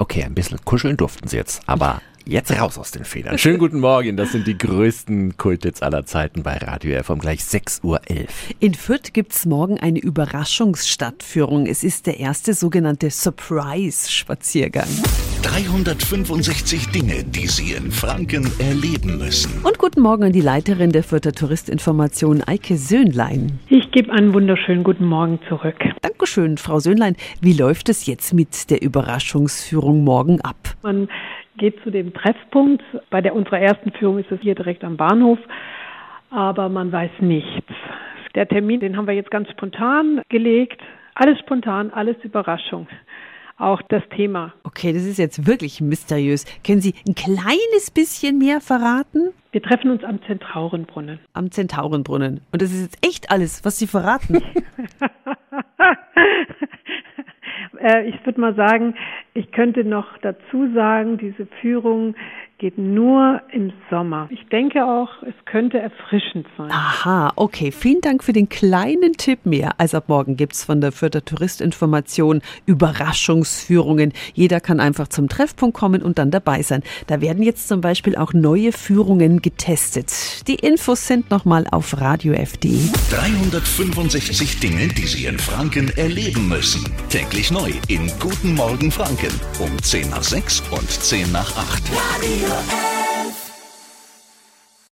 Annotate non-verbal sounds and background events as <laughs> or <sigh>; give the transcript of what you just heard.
Okay, ein bisschen kuscheln durften sie jetzt, aber jetzt raus aus den Federn. Schönen guten Morgen, das sind die größten Kulthits aller Zeiten bei Radio F um gleich 6.11 Uhr. In Fürth gibt's morgen eine Überraschungsstadtführung. Es ist der erste sogenannte Surprise-Spaziergang. 365 Dinge, die Sie in Franken erleben müssen. Und guten Morgen an die Leiterin der Fürther Touristinformation, Eike Söhnlein. Ich gebe einen wunderschönen guten Morgen zurück. Dankeschön, Frau Söhnlein. Wie läuft es jetzt mit der Überraschungsführung morgen ab? Man geht zu dem Treffpunkt. Bei der unserer ersten Führung ist es hier direkt am Bahnhof, aber man weiß nichts. Der Termin, den haben wir jetzt ganz spontan gelegt. Alles spontan, alles Überraschung. Auch das Thema. Okay, das ist jetzt wirklich mysteriös. Können Sie ein kleines bisschen mehr verraten? Wir treffen uns am Zentaurenbrunnen. Am Zentaurenbrunnen. Und das ist jetzt echt alles, was Sie verraten. <laughs> Äh, ich würde mal sagen, ich könnte noch dazu sagen, diese Führung geht nur im Sommer. Ich denke auch, es könnte erfrischend sein. Aha, okay. Vielen Dank für den kleinen Tipp mehr. Also ab morgen gibt es von der Fürther Touristinformation Überraschungsführungen. Jeder kann einfach zum Treffpunkt kommen und dann dabei sein. Da werden jetzt zum Beispiel auch neue Führungen getestet. Die Infos sind nochmal auf radiof.de. 365 Dinge, die Sie in Franken erleben müssen. Täglich neu in Guten Morgen Franken um 10 nach 6 und 10 nach 8. Radio F.